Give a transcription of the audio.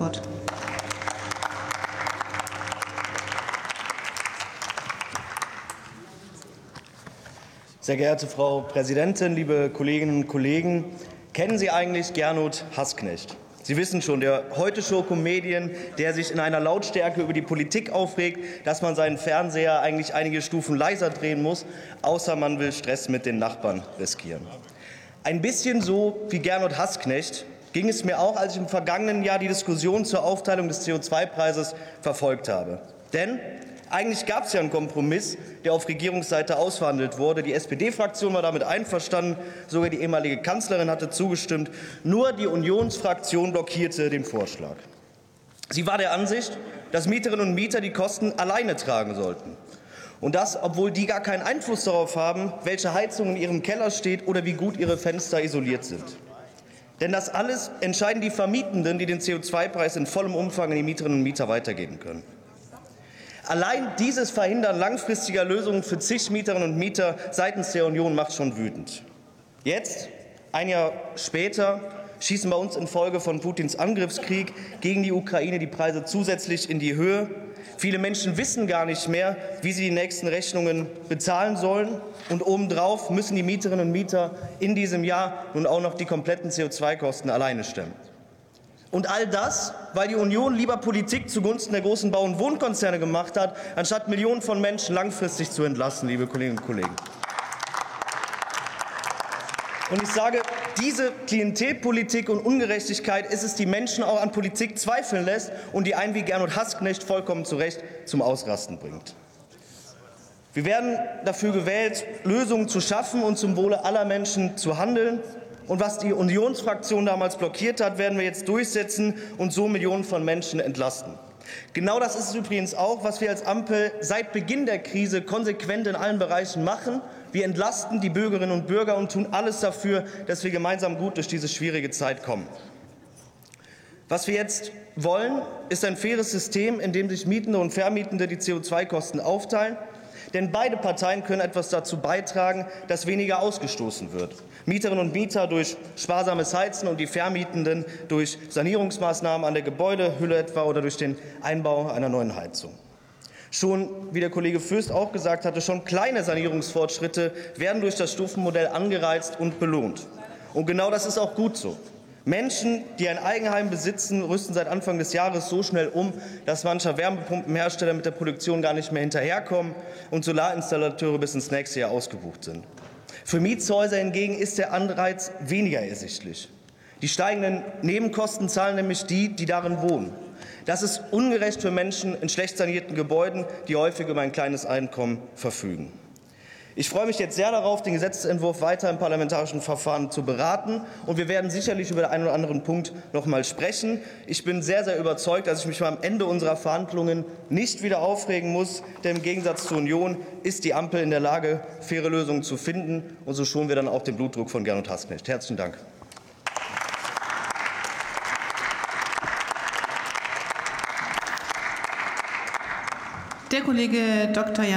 Wort. Sehr geehrte Frau Präsidentin, liebe Kolleginnen und Kollegen, kennen Sie eigentlich Gernot Hassknecht? Sie wissen schon, der heute Show Comedian, der sich in einer Lautstärke über die Politik aufregt, dass man seinen Fernseher eigentlich einige Stufen leiser drehen muss, außer man will Stress mit den Nachbarn riskieren. Ein bisschen so wie Gernot Hassknecht ging es mir auch, als ich im vergangenen Jahr die Diskussion zur Aufteilung des CO2-Preises verfolgt habe. Denn eigentlich gab es ja einen Kompromiss, der auf Regierungsseite ausverhandelt wurde. Die SPD-Fraktion war damit einverstanden, sogar die ehemalige Kanzlerin hatte zugestimmt. Nur die Unionsfraktion blockierte den Vorschlag. Sie war der Ansicht, dass Mieterinnen und Mieter die Kosten alleine tragen sollten. Und das, obwohl die gar keinen Einfluss darauf haben, welche Heizung in ihrem Keller steht oder wie gut ihre Fenster isoliert sind. Denn das alles entscheiden die Vermietenden, die den CO2-Preis in vollem Umfang an die Mieterinnen und Mieter weitergeben können. Allein dieses Verhindern langfristiger Lösungen für zig Mieterinnen und Mieter seitens der Union macht schon wütend. Jetzt, ein Jahr später, schießen bei uns infolge von Putins Angriffskrieg gegen die Ukraine die Preise zusätzlich in die Höhe. Viele Menschen wissen gar nicht mehr, wie sie die nächsten Rechnungen bezahlen sollen. Und obendrauf müssen die Mieterinnen und Mieter in diesem Jahr nun auch noch die kompletten CO2-Kosten alleine stemmen. Und all das, weil die Union lieber Politik zugunsten der großen Bau- und Wohnkonzerne gemacht hat, anstatt Millionen von Menschen langfristig zu entlassen, liebe Kolleginnen und Kollegen. Und ich sage, diese Klientelpolitik und Ungerechtigkeit ist es, die Menschen auch an Politik zweifeln lässt und die einen wie Gernot Hassknecht vollkommen zu Recht zum Ausrasten bringt. Wir werden dafür gewählt, Lösungen zu schaffen und zum Wohle aller Menschen zu handeln. Und was die Unionsfraktion damals blockiert hat, werden wir jetzt durchsetzen und so Millionen von Menschen entlasten. Genau das ist es übrigens auch, was wir als Ampel seit Beginn der Krise konsequent in allen Bereichen machen. Wir entlasten die Bürgerinnen und Bürger und tun alles dafür, dass wir gemeinsam gut durch diese schwierige Zeit kommen. Was wir jetzt wollen, ist ein faires System, in dem sich Mietende und Vermietende die CO2-Kosten aufteilen. Denn beide Parteien können etwas dazu beitragen, dass weniger ausgestoßen wird. Mieterinnen und Mieter durch sparsames Heizen und die Vermietenden durch Sanierungsmaßnahmen an der Gebäudehülle etwa oder durch den Einbau einer neuen Heizung. Schon, wie der Kollege Fürst auch gesagt hatte, schon kleine Sanierungsfortschritte werden durch das Stufenmodell angereizt und belohnt. Und genau das ist auch gut so. Menschen, die ein Eigenheim besitzen, rüsten seit Anfang des Jahres so schnell um, dass mancher Wärmepumpenhersteller mit der Produktion gar nicht mehr hinterherkommen und Solarinstallateure bis ins nächste Jahr ausgebucht sind. Für Mietshäuser hingegen ist der Anreiz weniger ersichtlich. Die steigenden Nebenkosten zahlen nämlich die, die darin wohnen. Das ist ungerecht für Menschen in schlecht sanierten Gebäuden, die häufig über ein kleines Einkommen verfügen. Ich freue mich jetzt sehr darauf, den Gesetzentwurf weiter im parlamentarischen Verfahren zu beraten. Und wir werden sicherlich über den einen oder anderen Punkt noch mal sprechen. Ich bin sehr, sehr überzeugt, dass ich mich am Ende unserer Verhandlungen nicht wieder aufregen muss. Denn im Gegensatz zur Union ist die Ampel in der Lage, faire Lösungen zu finden. Und so schonen wir dann auch den Blutdruck von Gernot Hassknecht. Herzlichen Dank. Der Kollege Dr. Jan